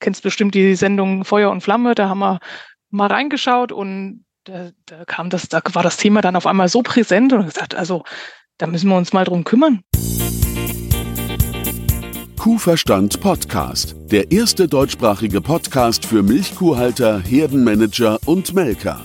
kennst bestimmt die Sendung Feuer und Flamme, da haben wir mal reingeschaut und da, da kam das, da war das Thema dann auf einmal so präsent und gesagt, also da müssen wir uns mal drum kümmern. Kuhverstand Podcast, der erste deutschsprachige Podcast für Milchkuhhalter, Herdenmanager und Melker.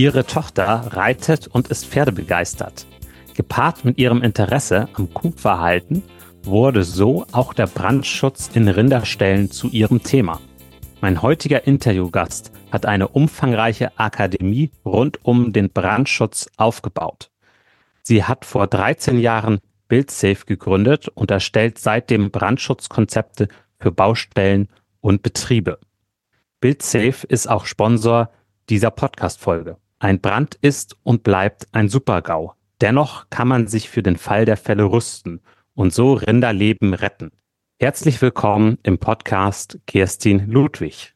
Ihre Tochter reitet und ist pferdebegeistert. Gepaart mit ihrem Interesse am Kuhverhalten wurde so auch der Brandschutz in Rinderställen zu ihrem Thema. Mein heutiger Interviewgast hat eine umfangreiche Akademie rund um den Brandschutz aufgebaut. Sie hat vor 13 Jahren BuildSafe gegründet und erstellt seitdem Brandschutzkonzepte für Baustellen und Betriebe. BuildSafe ist auch Sponsor dieser Podcast-Folge. Ein Brand ist und bleibt ein Supergau. Dennoch kann man sich für den Fall der Fälle rüsten und so Rinderleben retten. Herzlich willkommen im Podcast Kerstin Ludwig.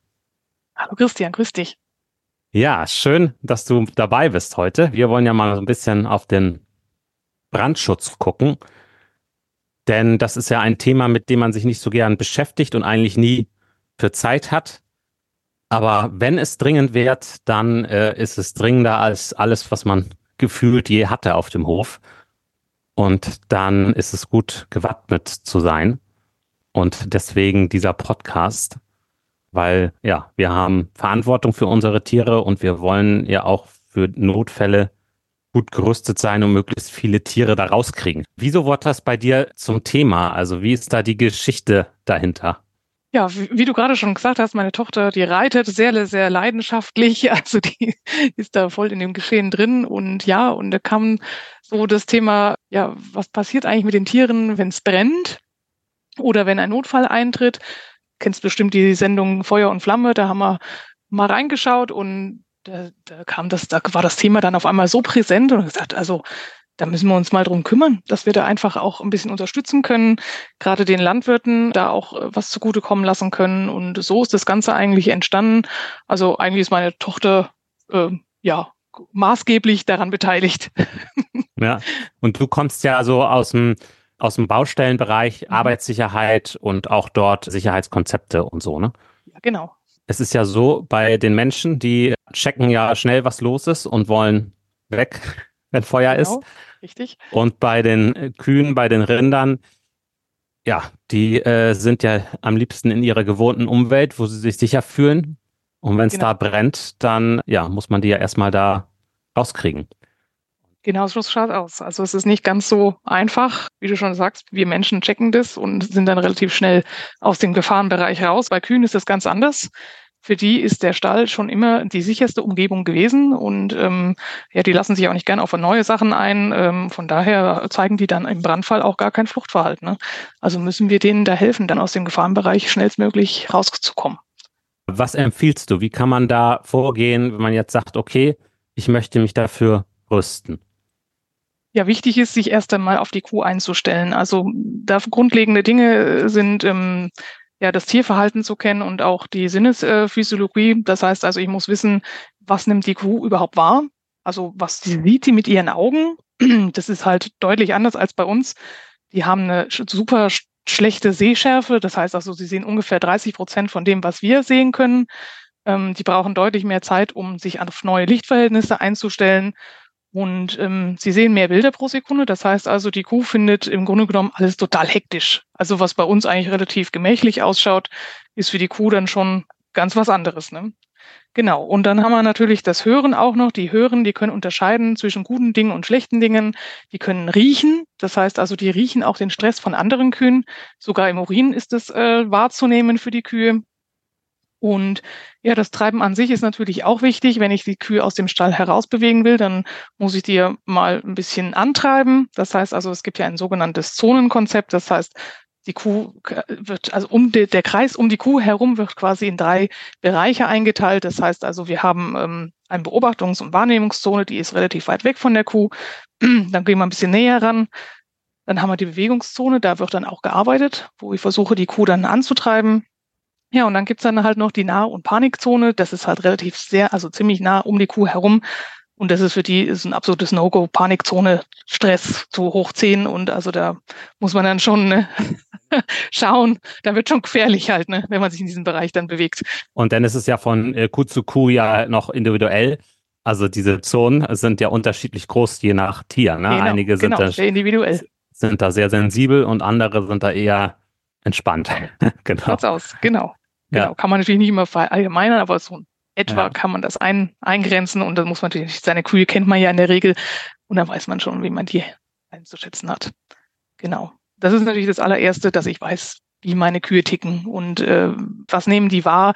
Hallo Christian, grüß dich. Ja, schön, dass du dabei bist heute. Wir wollen ja mal so ein bisschen auf den Brandschutz gucken. Denn das ist ja ein Thema, mit dem man sich nicht so gern beschäftigt und eigentlich nie für Zeit hat. Aber wenn es dringend wird, dann äh, ist es dringender als alles, was man gefühlt je hatte auf dem Hof. Und dann ist es gut gewappnet zu sein. Und deswegen dieser Podcast, weil ja, wir haben Verantwortung für unsere Tiere und wir wollen ja auch für Notfälle gut gerüstet sein und möglichst viele Tiere da rauskriegen. Wieso wurde das bei dir zum Thema? Also wie ist da die Geschichte dahinter? Ja, wie, du gerade schon gesagt hast, meine Tochter, die reitet sehr, sehr leidenschaftlich. Also die ist da voll in dem Geschehen drin. Und ja, und da kam so das Thema, ja, was passiert eigentlich mit den Tieren, wenn es brennt oder wenn ein Notfall eintritt? Kennst bestimmt die Sendung Feuer und Flamme, da haben wir mal reingeschaut und da, da kam das, da war das Thema dann auf einmal so präsent und gesagt, also da müssen wir uns mal drum kümmern, dass wir da einfach auch ein bisschen unterstützen können, gerade den Landwirten da auch äh, was zugutekommen lassen können. Und so ist das Ganze eigentlich entstanden. Also eigentlich ist meine Tochter äh, ja maßgeblich daran beteiligt. Ja, und du kommst ja so aus dem aus dem Baustellenbereich, mhm. Arbeitssicherheit und auch dort Sicherheitskonzepte und so, ne? Ja, genau. Es ist ja so, bei den Menschen, die checken ja schnell, was los ist und wollen weg, wenn Feuer genau, ist. Richtig. Und bei den Kühen, bei den Rindern, ja, die äh, sind ja am liebsten in ihrer gewohnten Umwelt, wo sie sich sicher fühlen. Und wenn es genau. da brennt, dann ja, muss man die ja erstmal da rauskriegen. Genau so schaut aus. Also es ist nicht ganz so einfach, wie du schon sagst. Wir Menschen checken das und sind dann relativ schnell aus dem Gefahrenbereich raus. Bei Kühen ist das ganz anders. Für die ist der Stall schon immer die sicherste Umgebung gewesen und ähm, ja, die lassen sich auch nicht gern auf neue Sachen ein. Ähm, von daher zeigen die dann im Brandfall auch gar kein Fluchtverhalten. Ne? Also müssen wir denen da helfen, dann aus dem Gefahrenbereich schnellstmöglich rauszukommen. Was empfiehlst du? Wie kann man da vorgehen, wenn man jetzt sagt, okay, ich möchte mich dafür rüsten? Ja, wichtig ist, sich erst einmal auf die Kuh einzustellen. Also da grundlegende Dinge sind ähm, ja das Tierverhalten zu kennen und auch die Sinnesphysiologie. Das heißt also, ich muss wissen, was nimmt die Kuh überhaupt wahr? Also was sie sieht die mit ihren Augen? Das ist halt deutlich anders als bei uns. Die haben eine super schlechte Sehschärfe. Das heißt also, sie sehen ungefähr 30 Prozent von dem, was wir sehen können. Ähm, die brauchen deutlich mehr Zeit, um sich auf neue Lichtverhältnisse einzustellen. Und ähm, Sie sehen mehr Bilder pro Sekunde. Das heißt also, die Kuh findet im Grunde genommen alles total hektisch. Also was bei uns eigentlich relativ gemächlich ausschaut, ist für die Kuh dann schon ganz was anderes. Ne? Genau. Und dann haben wir natürlich das Hören auch noch. Die hören, die können unterscheiden zwischen guten Dingen und schlechten Dingen. Die können riechen. Das heißt also, die riechen auch den Stress von anderen Kühen. Sogar im Urin ist es äh, wahrzunehmen für die Kühe. Und ja, das Treiben an sich ist natürlich auch wichtig. Wenn ich die Kühe aus dem Stall herausbewegen will, dann muss ich die mal ein bisschen antreiben. Das heißt also, es gibt ja ein sogenanntes Zonenkonzept. Das heißt, die Kuh wird, also um de, der Kreis um die Kuh herum wird quasi in drei Bereiche eingeteilt. Das heißt also, wir haben ähm, eine Beobachtungs- und Wahrnehmungszone, die ist relativ weit weg von der Kuh. dann gehen wir ein bisschen näher ran. Dann haben wir die Bewegungszone, da wird dann auch gearbeitet, wo ich versuche, die Kuh dann anzutreiben. Ja, und dann gibt's dann halt noch die Nah- und Panikzone. Das ist halt relativ sehr, also ziemlich nah um die Kuh herum. Und das ist für die ist ein absolutes No-Go, Panikzone, Stress zu hoch 10 und also da muss man dann schon ne, schauen, da wird schon gefährlich halt, ne, wenn man sich in diesem Bereich dann bewegt. Und dann ist es ja von äh, Kuh zu Kuh ja noch individuell. Also diese Zonen sind ja unterschiedlich groß, je nach Tier. Ne? Genau, Einige sind, genau, da, sehr individuell. sind da sehr sensibel und andere sind da eher entspannt. genau. Schaut's aus, genau. Ja. Genau. Kann man natürlich nicht immer verallgemeinern, aber so etwa Ja. kann man das ein, eingrenzen und dann muss man natürlich, seine Kühe kennt man ja in der Regel und dann weiß man schon, wie man die einzuschätzen hat. Genau. Das ist natürlich das allererste, dass ich weiß, wie meine Kühe ticken und äh, was nehmen die wahr.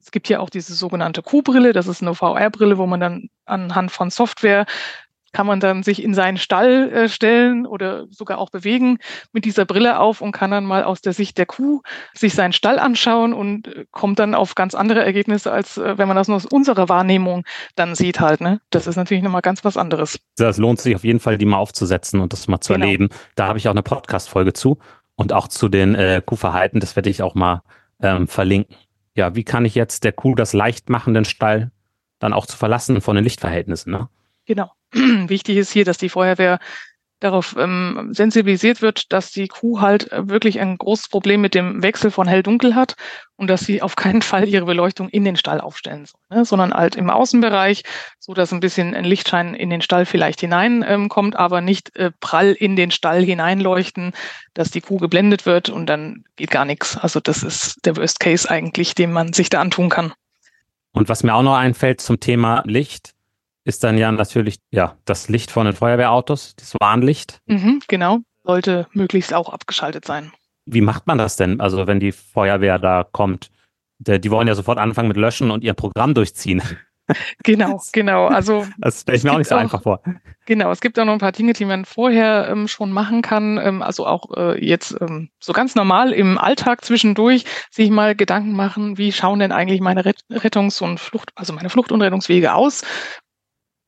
Es gibt ja auch diese sogenannte Kuhbrille, das ist eine VR-Brille, wo man dann anhand von Software kann man dann sich in seinen Stall äh, stellen oder sogar auch bewegen mit dieser Brille auf und kann dann mal aus der Sicht der Kuh sich seinen Stall anschauen und äh, kommt dann auf ganz andere Ergebnisse, als äh, wenn man das nur aus unserer Wahrnehmung dann sieht halt. Ne? Das ist natürlich nochmal ganz was anderes. Das lohnt sich auf jeden Fall, die mal aufzusetzen und das mal zu Genau. erleben. Da habe ich auch eine Podcast-Folge zu und auch zu den äh, Kuhverhalten. Das werde ich auch mal ähm, verlinken. Ja, wie kann ich jetzt der Kuh das leicht machen, den Stall dann auch zu verlassen von den Lichtverhältnissen? Ne? Genau. Wichtig ist hier, dass die Feuerwehr darauf ähm, sensibilisiert wird, dass die Kuh halt äh, wirklich ein großes Problem mit dem Wechsel von hell-dunkel hat und dass sie auf keinen Fall ihre Beleuchtung in den Stall aufstellen soll, ne? sondern halt im Außenbereich, so dass ein bisschen ein Lichtschein in den Stall vielleicht hinein ähm, aber nicht äh, prall in den Stall hineinleuchten, dass die Kuh geblendet wird und dann geht gar nichts. Also das ist der Worst Case eigentlich, den man sich da antun kann. Und was mir auch noch einfällt zum Thema Licht, ist dann ja natürlich ja das Licht von den Feuerwehrautos, das Warnlicht. Mhm, genau, sollte möglichst auch abgeschaltet sein. Wie macht man das denn? Also wenn die Feuerwehr da kommt, der, die wollen ja sofort anfangen mit Löschen und ihr Programm durchziehen. Genau, genau. Also Das stelle ich mir auch nicht so auch- einfach vor. Genau, es gibt auch noch ein paar Dinge, die man vorher ähm, schon machen kann. Ähm, also auch äh, jetzt ähm, so ganz normal im Alltag zwischendurch sich mal Gedanken machen, wie schauen denn eigentlich meine Ret Rettungs- und Flucht, also meine Flucht- und Rettungswege aus?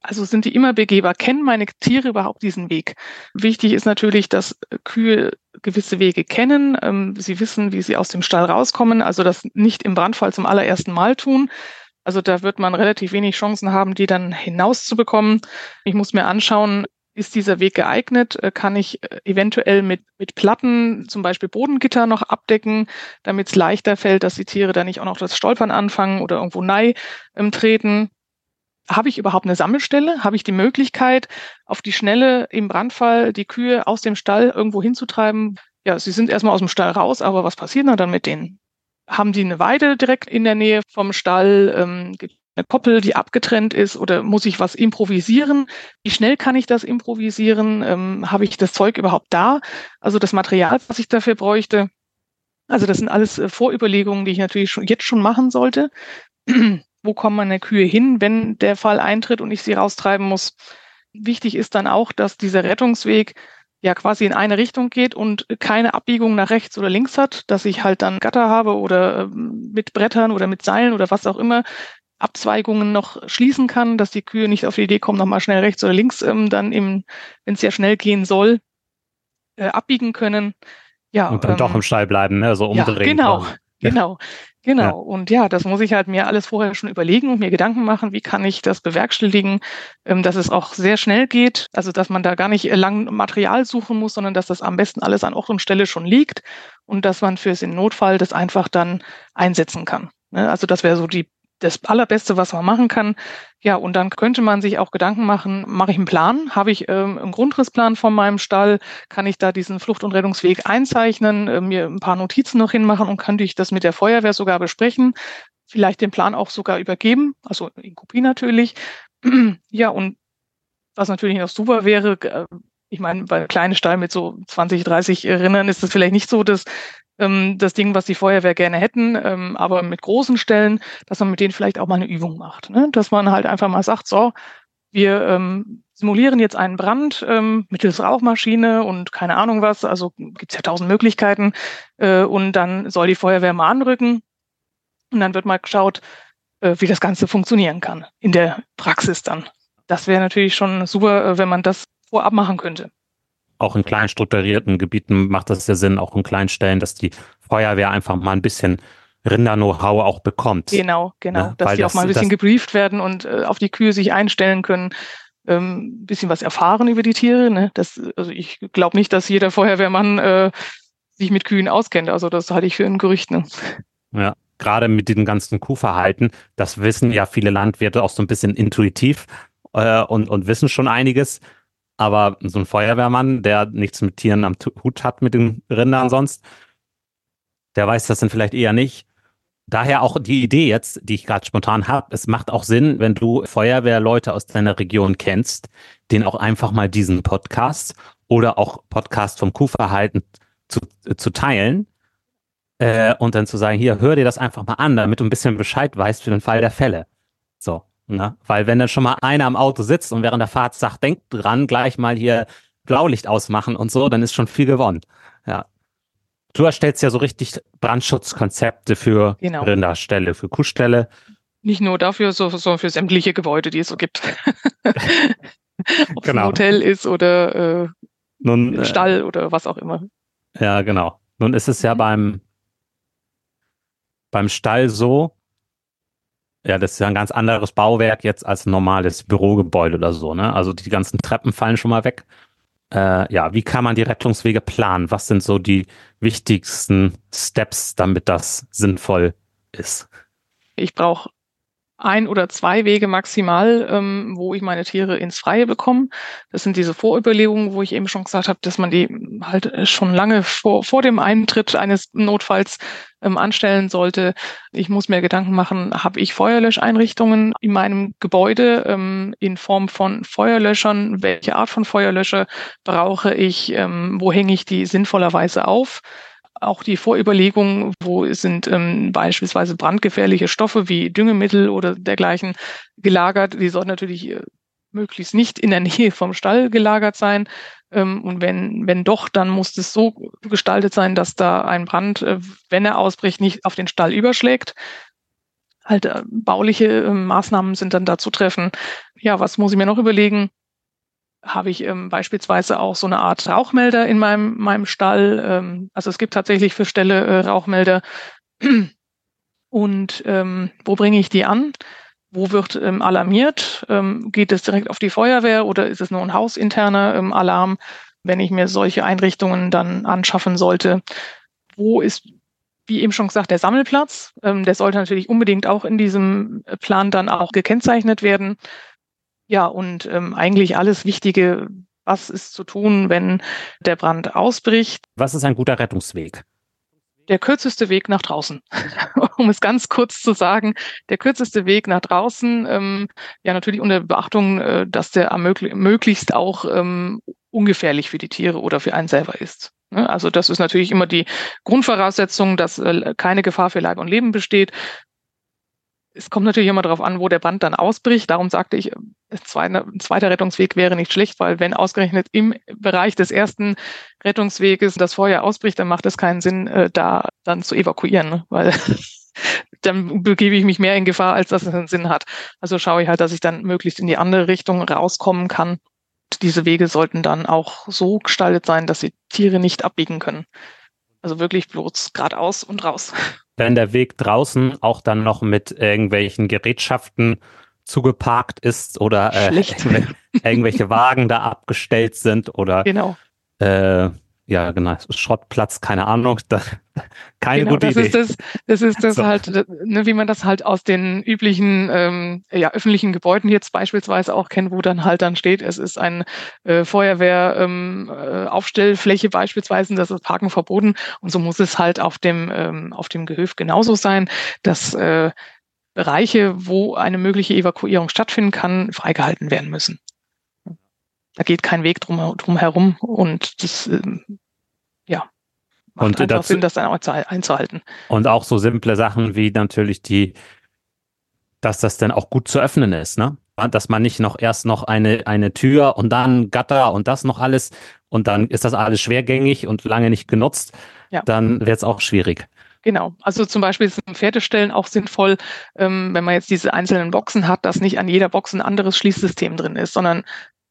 Also sind die immer begehbar? Kennen meine Tiere überhaupt diesen Weg? Wichtig ist natürlich, dass äh, Kühe gewisse Wege kennen. Ähm, sie wissen, wie sie aus dem Stall rauskommen. Also das nicht im Brandfall zum allerersten Mal tun. Also da wird man relativ wenig Chancen haben, die dann hinauszubekommen. Ich muss mir anschauen, ist dieser Weg geeignet? Äh, Kann ich äh, eventuell mit, mit Platten, zum Beispiel Bodengitter noch abdecken, damit es leichter fällt, dass die Tiere da nicht auch noch das Stolpern anfangen oder irgendwo nei treten? Habe ich überhaupt eine Sammelstelle? Habe ich die Möglichkeit, auf die Schnelle im Brandfall die Kühe aus dem Stall irgendwo hinzutreiben? Ja, sie sind erstmal aus dem Stall raus, aber was passiert dann mit denen? Haben die eine Weide direkt in der Nähe vom Stall? Ähm, eine Koppel, die abgetrennt ist? Oder muss ich was improvisieren? Wie schnell kann ich das improvisieren? Ähm, habe ich das Zeug überhaupt da? Also das Material, was ich dafür bräuchte? Also das sind alles äh, Vorüberlegungen, die ich natürlich schon, jetzt schon machen sollte. Wo kommen meine Kühe hin, wenn der Fall eintritt und ich sie raustreiben muss? Wichtig ist dann auch, dass dieser Rettungsweg ja quasi in eine Richtung geht und keine Abbiegung nach rechts oder links hat, dass ich halt dann Gatter habe oder ähm, mit Brettern oder mit Seilen oder was auch immer Abzweigungen noch schließen kann, dass die Kühe nicht auf die Idee kommen, nochmal schnell rechts oder links ähm, dann im, wenn es ja schnell gehen soll, äh, abbiegen können. Ja, Und dann ähm, doch im Stall bleiben, ne? So ja, umdrehen. genau, quasi. genau, genau. Ja. Und ja, das muss ich halt mir alles vorher schon überlegen und mir Gedanken machen, wie kann ich das bewerkstelligen, ähm, dass es auch sehr schnell geht, also dass man da gar nicht lang Material suchen muss, sondern dass das am besten alles an Ort und Stelle schon liegt und dass man für den Notfall das einfach dann einsetzen kann. Ne? Also das wäre so die das Allerbeste, was man machen kann. Ja, und dann könnte man sich auch Gedanken machen, mache ich einen Plan? Habe ich ähm, einen Grundrissplan von meinem Stall? Kann ich da diesen Flucht- und Rettungsweg einzeichnen, äh, mir ein paar Notizen noch hinmachen und könnte ich das mit der Feuerwehr sogar besprechen? Vielleicht den Plan auch sogar übergeben, also in Kopie natürlich. ja, und was natürlich noch super wäre, äh, ich meine, bei kleinen Stall mit so 20, 30 Rinnern ist das vielleicht nicht so das, ähm, das Ding, was die Feuerwehr gerne hätten, ähm, aber mit großen Stellen, dass man mit denen vielleicht auch mal eine Übung macht. Ne? Dass man halt einfach mal sagt, so, wir ähm, simulieren jetzt einen Brand ähm, mittels Rauchmaschine und keine Ahnung was, also gibt's ja tausend Möglichkeiten. Äh, und dann soll die Feuerwehr mal anrücken und dann wird mal geschaut, äh, wie das Ganze funktionieren kann in der Praxis dann. Das wäre natürlich schon super, äh, wenn man das vorab machen könnte. Auch in klein strukturierten Gebieten macht das ja Sinn, auch in kleinen Stellen, dass die Feuerwehr einfach mal ein bisschen Rinder-Know-how auch bekommt. Genau, genau. Ne? Dass Weil die das, auch mal ein bisschen gebrieft werden und äh, auf die Kühe sich einstellen können, ähm, bisschen was erfahren über die Tiere. Ne? Das, also ich glaube nicht, dass jeder Feuerwehrmann äh, sich mit Kühen auskennt. Also das halte ich für ein Gerücht. Ne? Ja, gerade mit diesem ganzen Kuhverhalten, das wissen ja viele Landwirte auch so ein bisschen intuitiv äh, und, und wissen schon einiges. Aber so ein Feuerwehrmann, der nichts mit Tieren am Hut hat, mit den Rindern sonst, der weiß das dann vielleicht eher nicht. Daher auch die Idee jetzt, die ich gerade spontan habe, es macht auch Sinn, wenn du Feuerwehrleute aus deiner Region kennst, den auch einfach mal diesen Podcast oder auch Podcast vom Kuhverhalten zu, zu teilen äh, und dann zu sagen, hier, hör dir das einfach mal an, damit du ein bisschen Bescheid weißt für den Fall der Fälle. So, ne? Weil wenn dann schon mal einer am Auto sitzt und während der Fahrt sagt, denk dran, gleich mal hier Blaulicht ausmachen und so, dann ist schon viel gewonnen. Ja. Du erstellst ja so richtig Brandschutzkonzepte für genau. Rinderställe, für Kuhställe. Nicht nur dafür, sondern für sämtliche Gebäude, die es so gibt. Ob genau. es ein Hotel ist oder äh, Nun, Stall äh, oder was auch immer. Ja, genau. Nun ist es ja mhm. beim, beim Stall so, ja, das ist ja ein ganz anderes Bauwerk jetzt als ein normales Bürogebäude oder so, ne? Also die ganzen Treppen fallen schon mal weg. Äh, ja, wie kann man die Rettungswege planen? Was sind so die wichtigsten Steps, damit das sinnvoll ist? Ich brauche ein oder zwei Wege maximal, ähm, wo ich meine Tiere ins Freie bekomme. Das sind diese Vorüberlegungen, wo ich eben schon gesagt habe, dass man die halt schon lange vor, vor dem Eintritt eines Notfalls ähm, anstellen sollte. Ich muss mir Gedanken machen, habe ich Feuerlöscheinrichtungen in meinem Gebäude ähm, in Form von Feuerlöschern? Welche Art von Feuerlöscher brauche ich? Ähm, wo hänge ich die sinnvollerweise auf? Auch die Vorüberlegungen, wo sind ähm, beispielsweise brandgefährliche Stoffe wie Düngemittel oder dergleichen gelagert, die sollten natürlich äh, möglichst nicht in der Nähe vom Stall gelagert sein. Ähm, und wenn, wenn doch, dann muss es so gestaltet sein, dass da ein Brand, äh, wenn er ausbricht, nicht auf den Stall überschlägt. Halt äh, bauliche äh, Maßnahmen sind dann da zu treffen. Ja, was muss ich mir noch überlegen? Habe ich ähm, beispielsweise auch so eine Art Rauchmelder in meinem, meinem Stall. Ähm, also es gibt tatsächlich für Ställe äh, Rauchmelder. Und ähm, wo bringe ich die an? Wo wird ähm, alarmiert? Ähm, geht es direkt auf die Feuerwehr oder ist es nur ein hausinterner ähm, Alarm, wenn ich mir solche Einrichtungen dann anschaffen sollte? Wo ist, wie eben schon gesagt, der Sammelplatz? Ähm, der sollte natürlich unbedingt auch in diesem Plan dann auch gekennzeichnet werden. Ja, und ähm, eigentlich alles Wichtige, was ist zu tun, wenn der Brand ausbricht. Was ist ein guter Rettungsweg? Der kürzeste Weg nach draußen. um es ganz kurz zu sagen, der kürzeste Weg nach draußen, ähm, ja natürlich unter Beachtung, äh, dass der möglichst auch ähm, ungefährlich für die Tiere oder für einen selber ist. Ne? Also das ist natürlich immer die Grundvoraussetzung, dass äh, keine Gefahr für Leib und Leben besteht es kommt natürlich immer darauf an, wo der Brand dann ausbricht. Darum sagte ich, ein zweiter Rettungsweg wäre nicht schlecht, weil wenn ausgerechnet im Bereich des ersten Rettungsweges das Feuer ausbricht, dann macht es keinen Sinn, äh, da dann zu evakuieren, ne? weil dann begebe ich mich mehr in Gefahr, als dass es einen Sinn hat. Also schaue ich halt, dass ich dann möglichst in die andere Richtung rauskommen kann. Diese Wege sollten dann auch so gestaltet sein, dass die Tiere nicht abbiegen können. Also wirklich bloß geradeaus und raus wenn der Weg draußen auch dann noch mit irgendwelchen Gerätschaften zugeparkt ist oder äh, irgendwelche Wagen da abgestellt sind oder genau. äh, ja, genau, Schrottplatz, keine Ahnung, da, keine genau, gute das Idee. Ist das, das ist das so. halt, ne, wie man das halt aus den üblichen ähm, ja, öffentlichen Gebäuden jetzt beispielsweise auch kennt, wo dann halt dann steht, es ist ein äh, Feuerwehr ähm, äh, Aufstellfläche beispielsweise, das ist Parken verboten und so muss es halt auf dem ähm, auf dem Gehöft genauso sein, dass äh, Bereiche, wo eine mögliche Evakuierung stattfinden kann, freigehalten werden müssen. Da geht kein Weg drum, drum herum und das, ähm, ja, macht und dazu, Sinn, das dann auch einzuhalten. Und auch so simple Sachen wie natürlich die, dass das dann auch gut zu öffnen ist, ne? dass man nicht noch erst noch eine, eine Tür und dann Gatter und das noch alles und dann ist das alles schwergängig und lange nicht genutzt, ja. dann wird es auch schwierig. Genau. Also zum Beispiel sind Pferdestellen auch sinnvoll, ähm, wenn man jetzt diese einzelnen Boxen hat, dass nicht an jeder Box ein anderes Schließsystem drin ist, sondern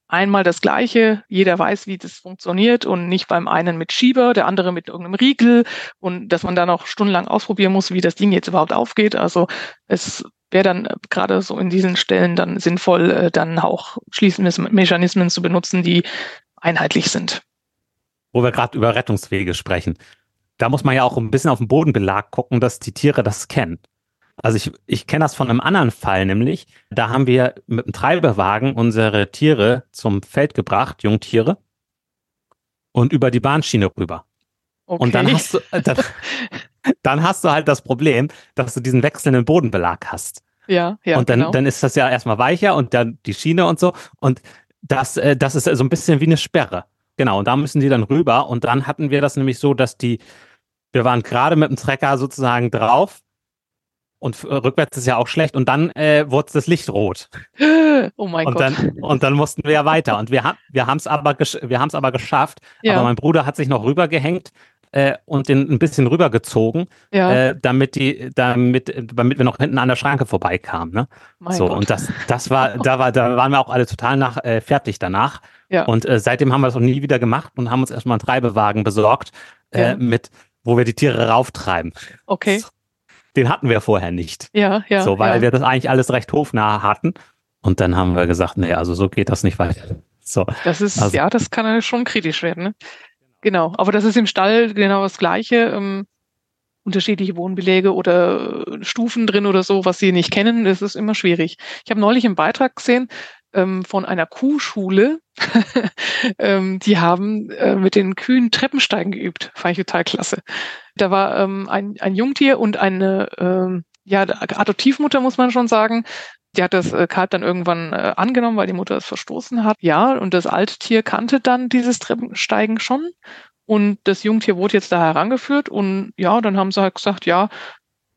einmal das Gleiche, jeder weiß, wie das funktioniert und nicht beim einen mit Schieber, der andere mit irgendeinem Riegel und dass man da noch stundenlang ausprobieren muss, wie das Ding jetzt überhaupt aufgeht. Also es wäre dann äh, gerade so in diesen Stellen dann sinnvoll, äh, dann auch Schließmechanismen zu benutzen, die einheitlich sind. Wo wir gerade über Rettungswege sprechen da muss man ja auch ein bisschen auf den Bodenbelag gucken, dass die Tiere das kennen. Also ich, ich kenne das von einem anderen Fall, nämlich, da haben wir mit einem Treibewagen unsere Tiere zum Feld gebracht, Jungtiere, und über die Bahnschiene rüber. Okay. Und dann hast du, äh, dann, dann hast du halt das Problem, dass du diesen wechselnden Bodenbelag hast. Ja, ja. Und dann, genau. dann ist das ja erstmal weicher und dann die Schiene und so. Und das, äh, das ist so ein bisschen wie eine Sperre. Genau, und da müssen die dann rüber. Und dann hatten wir das nämlich so, dass die wir waren gerade mit dem Trecker sozusagen drauf und äh, rückwärts ist ja auch schlecht und dann äh, wurde das Licht rot. Oh mein und Gott. Dann, und dann mussten wir ja weiter und wir, ha wir haben es aber, wir aber geschafft. Ja. Aber mein Bruder hat sich noch rübergehängt äh, und den ein bisschen rübergezogen, ja. äh, damit die, damit, damit wir noch hinten an der Schranke vorbeikamen. Ne? so Gott. und das, das war, da war, da waren wir auch alle total nach äh, fertig danach. Ja. Und äh, seitdem haben wir es auch nie wieder gemacht und haben uns erstmal einen Treibewagen besorgt äh, mit wo wir die Tiere rauftreiben. Okay. Den hatten wir vorher nicht. Ja, ja. So, weil ja. wir das eigentlich alles recht hofnah hatten. Und dann haben wir gesagt, nee, also so geht das nicht weiter. So. Das ist, also, ja, das kann schon kritisch werden. Ne? Genau. Aber das ist im Stall genau das Gleiche. Ähm, unterschiedliche Wohnbeläge oder Stufen drin oder so, was sie nicht kennen, das ist immer schwierig. Ich habe neulich einen Beitrag gesehen, ähm, von einer Kuhschule. ähm, die haben äh, mit den Kühen Treppensteigen geübt. Fand ich total klasse. Da war ähm, ein, ein Jungtier und eine ähm, ja, Adoptivmutter, muss man schon sagen. Die hat das äh, Kalb dann irgendwann äh, angenommen, weil die Mutter es verstoßen hat. Ja, und das Alttier kannte dann dieses Treppensteigen schon. Und das Jungtier wurde jetzt da herangeführt und ja, dann haben sie halt gesagt, ja,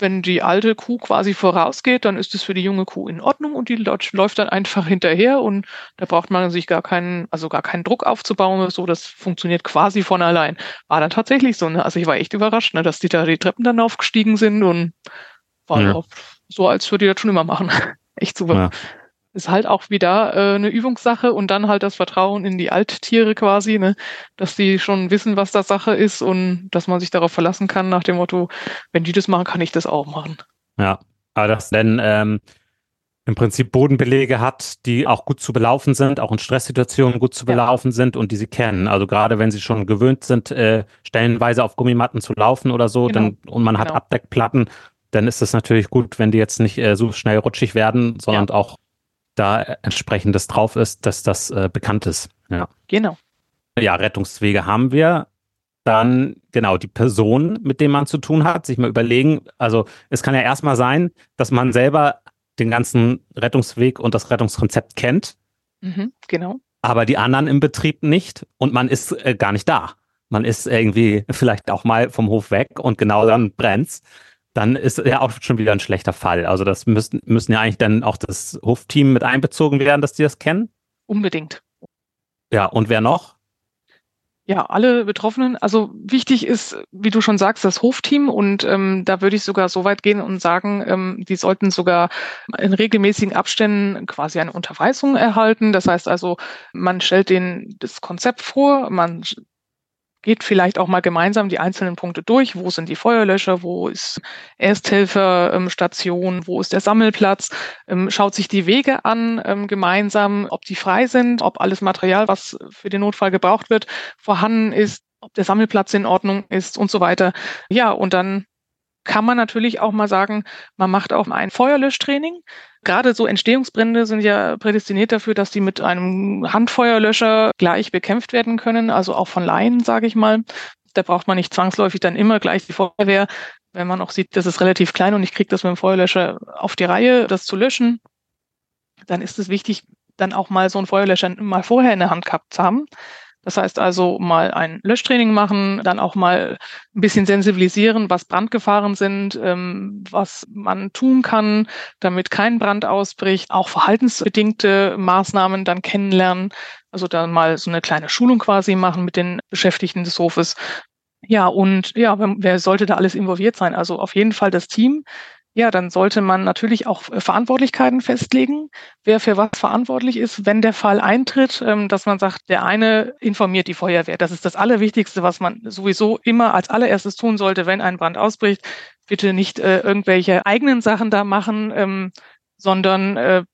wenn die alte Kuh quasi vorausgeht, dann ist es für die junge Kuh in Ordnung und die läuft dann einfach hinterher und da braucht man sich gar keinen, also gar keinen Druck aufzubauen oder so. Das funktioniert quasi von allein. War dann tatsächlich so, ne? Also ich war echt überrascht, ne, dass die da die Treppen dann aufgestiegen sind und war ja. so, als würde ich das schon immer machen. echt super. Ja ist halt auch wieder äh, eine Übungssache und dann halt das Vertrauen in die Alttiere quasi, ne, dass die schon wissen, was da Sache ist und dass man sich darauf verlassen kann nach dem Motto, wenn die das machen, kann ich das auch machen. Ja, aber das denn ähm, im Prinzip Bodenbelege hat, die auch gut zu belaufen sind, auch in Stresssituationen gut zu belaufen ja. sind und die sie kennen. Also gerade wenn sie schon gewöhnt sind, äh, stellenweise auf Gummimatten zu laufen oder so, genau. dann und man hat genau. Abdeckplatten, dann ist es natürlich gut, wenn die jetzt nicht äh, so schnell rutschig werden, sondern ja. auch da entsprechendes drauf ist, dass das äh, bekannt ist. Ja. Genau. Ja, Rettungswege haben wir. Dann, genau, die Person, mit dem man zu tun hat, sich mal überlegen. Also, es kann ja erstmal sein, dass man selber den ganzen Rettungsweg und das Rettungskonzept kennt. Mhm, genau. Aber die anderen im Betrieb nicht und man ist äh, gar nicht da. Man ist irgendwie vielleicht auch mal vom Hof weg und genau dann brennt's dann ist ja auch schon wieder ein schlechter Fall. Also das müssen, müssen ja eigentlich dann auch das Hofteam mit einbezogen werden, dass die das kennen. Unbedingt. Ja, und wer noch? Ja, alle Betroffenen. Also wichtig ist, wie du schon sagst, das Hofteam und ähm, da würde ich sogar so weit gehen und sagen, ähm, die sollten sogar in regelmäßigen Abständen quasi eine Unterweisung erhalten. Das heißt also, man stellt denen das Konzept vor, man geht vielleicht auch mal gemeinsam die einzelnen Punkte durch. Wo sind die Feuerlöscher? Wo ist Ersthelferstation? Wo ist der Sammelplatz? Ähm, schaut sich die Wege an ähm, gemeinsam, ob die frei sind, ob alles Material, was für den Notfall gebraucht wird, vorhanden ist, ob der Sammelplatz in Ordnung ist und so weiter. Ja, und dann kann man natürlich auch mal sagen, man macht auch ein Feuerlöschtraining. Gerade so Entstehungsbrände sind ja prädestiniert dafür, dass die mit einem Handfeuerlöscher gleich bekämpft werden können, also auch von Laien, sage ich mal. Da braucht man nicht zwangsläufig dann immer gleich die Feuerwehr, wenn man auch sieht, das ist relativ klein und ich kriege das mit dem Feuerlöscher auf die Reihe, das zu löschen. Dann ist es wichtig, dann auch mal so einen Feuerlöscher mal vorher in der Hand gehabt zu haben Das heißt also mal ein Löschtraining machen, dann auch mal ein bisschen sensibilisieren, was Brandgefahren sind, ähm, was man tun kann, damit kein Brand ausbricht, auch verhaltensbedingte Maßnahmen dann kennenlernen. Also dann mal so eine kleine Schulung quasi machen mit den Beschäftigten des Hofes. Ja, und ja, wer sollte da alles involviert sein? Also auf jeden Fall das Team, ja, dann sollte man natürlich auch äh, Verantwortlichkeiten festlegen, wer für was verantwortlich ist, wenn der Fall eintritt, ähm, dass man sagt, der eine informiert die Feuerwehr. Das ist das Allerwichtigste, was man sowieso immer als allererstes tun sollte, wenn ein Brand ausbricht. Bitte nicht äh, irgendwelche eigenen Sachen da machen, ähm, sondern äh,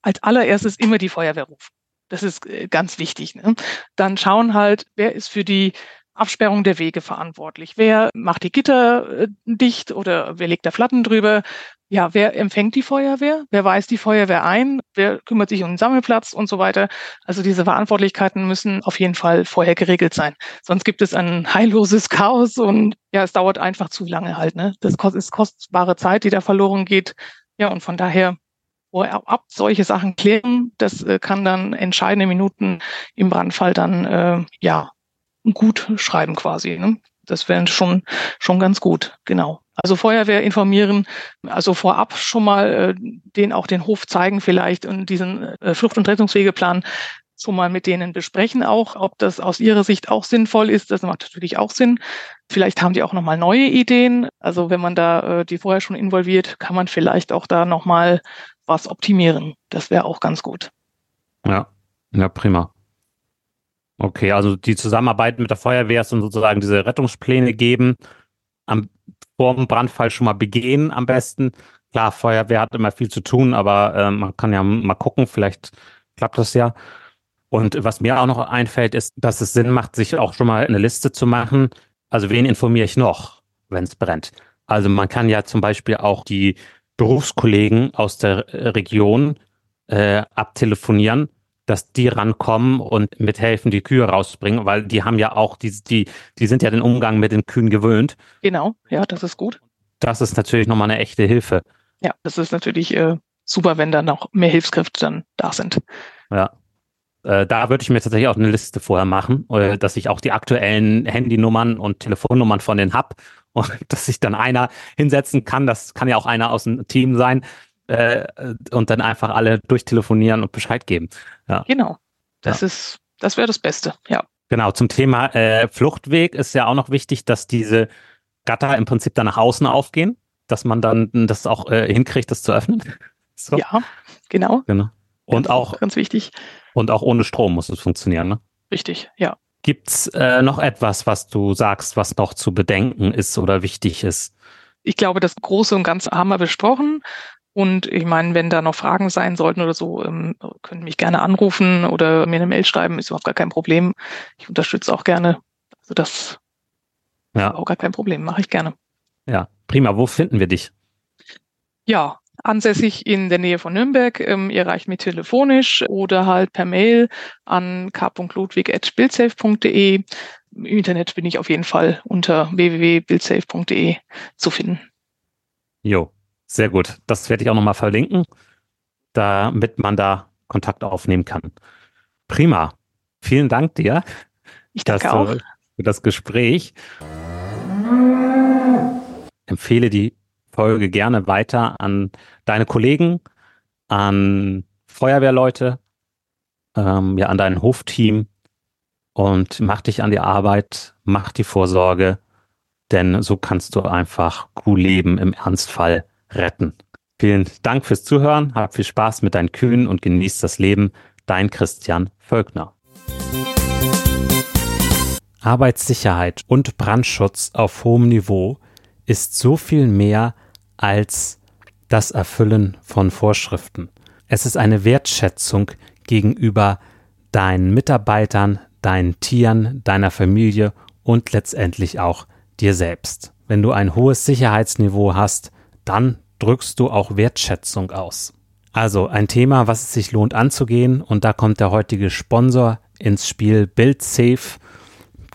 als allererstes immer die Feuerwehr rufen. Das ist ganz wichtig. Ne? Dann schauen halt, wer ist für die Absperrung der Wege verantwortlich? Wer macht die Gitter äh, dicht oder wer legt da Flatten drüber? Ja, wer empfängt die Feuerwehr? Wer weist die Feuerwehr ein? Wer kümmert sich um den Sammelplatz und so weiter? Also diese Verantwortlichkeiten müssen auf jeden Fall vorher geregelt sein. Sonst gibt es ein heilloses Chaos und ja, es dauert einfach zu lange halt. Ne? Das ist kostbare Zeit, die da verloren geht. Ja, und von daher ab solche Sachen klären, das äh, kann dann entscheidende Minuten im Brandfall dann äh, ja gut schreiben quasi. Ne? Das wäre schon, schon ganz gut, genau. Also Feuerwehr informieren, also vorab schon mal äh, den auch den Hof zeigen vielleicht und diesen äh, Flucht- und Rettungswegeplan schon mal mit denen besprechen auch, ob das aus ihrer Sicht auch sinnvoll ist. Das macht natürlich auch Sinn. Vielleicht haben die auch nochmal neue Ideen. Also wenn man da äh, die vorher schon involviert, kann man vielleicht auch da nochmal was optimieren. Das wäre auch ganz gut. Ja, ja, prima. Okay, also die Zusammenarbeit mit der Feuerwehr ist und sozusagen diese Rettungspläne geben, am, vor dem Brandfall schon mal begehen am besten. Klar, Feuerwehr hat immer viel zu tun, aber äh, man kann ja mal gucken, vielleicht klappt das ja. Und was mir auch noch einfällt, ist, dass es Sinn macht, sich auch schon mal eine Liste zu machen. Also wen informiere ich noch, wenn es brennt? Also man kann ja zum Beispiel auch die Berufskollegen aus der Region äh, abtelefonieren dass die rankommen und mithelfen, die Kühe rauszubringen, weil die haben ja auch, die, die, die sind ja den Umgang mit den Kühen gewöhnt. Genau, ja, das ist gut. Das ist natürlich nochmal eine echte Hilfe. Ja, das ist natürlich äh, super, wenn dann noch mehr Hilfskräfte dann da sind. Ja. Äh, da würde ich mir tatsächlich auch eine Liste vorher machen, äh, dass ich auch die aktuellen Handynummern und Telefonnummern von denen hab und dass sich dann einer hinsetzen kann. Das kann ja auch einer aus dem Team sein, äh, und dann einfach alle durchtelefonieren und Bescheid geben. Ja. Genau. Das ja. ist, das wäre das Beste, ja. Genau, zum Thema äh, Fluchtweg ist ja auch noch wichtig, dass diese Gatter im Prinzip dann nach außen aufgehen, dass man dann das auch äh, hinkriegt, das zu öffnen. So. Ja, genau. genau. Und ganz, auch ganz wichtig. Und auch ohne Strom muss es funktionieren, ne? Richtig, ja. Gibt's äh, noch etwas, was du sagst, was noch zu bedenken ist oder wichtig ist? Ich glaube, das Große und Ganze haben wir besprochen. Und ich meine, wenn da noch Fragen sein sollten oder so, ähm, können mich gerne anrufen oder mir eine Mail schreiben, ist überhaupt gar kein Problem. Ich unterstütze auch gerne. Also das ja. ist auch gar kein Problem, mache ich gerne. Ja, prima. Wo finden wir dich? Ja, ansässig in der Nähe von Nürnberg. Ähm, ihr reicht mich telefonisch oder halt per Mail an k.ludwig.bildsafe.de. Im Internet bin ich auf jeden Fall unter www.bildsafe.de zu finden. Jo, sehr gut. Das werde ich auch nochmal verlinken, damit man da Kontakt aufnehmen kann. Prima. Vielen Dank dir. Ich danke auch. Für das Gespräch. Empfehle die Folge gerne weiter an deine Kollegen, an Feuerwehrleute, ähm, ja, an dein Hofteam und mach dich an die Arbeit, mach die Vorsorge, denn so kannst du einfach cool leben im Ernstfall retten. Vielen Dank fürs Zuhören, hab viel Spaß mit deinen Kühen und genieß das Leben. Dein Christian Völkner. Arbeitssicherheit und Brandschutz auf hohem Niveau ist so viel mehr als das Erfüllen von Vorschriften. Es ist eine Wertschätzung gegenüber deinen Mitarbeitern, deinen Tieren, deiner Familie und letztendlich auch dir selbst. Wenn du ein hohes Sicherheitsniveau hast, dann drückst du auch Wertschätzung aus. Also ein Thema, was es sich lohnt anzugehen und da kommt der heutige Sponsor ins Spiel BuildSafe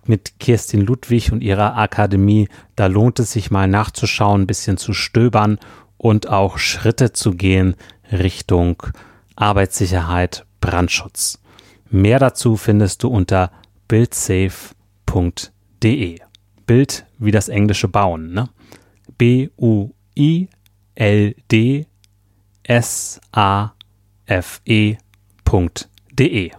mit Kirstin Ludwig und ihrer Akademie. Da lohnt es sich mal nachzuschauen, ein bisschen zu stöbern und auch Schritte zu gehen Richtung Arbeitssicherheit, Brandschutz. Mehr dazu findest du unter buildsafe.de. Bild wie das englische Bauen, ne? B-U-I-L-D I L D S A F E.de.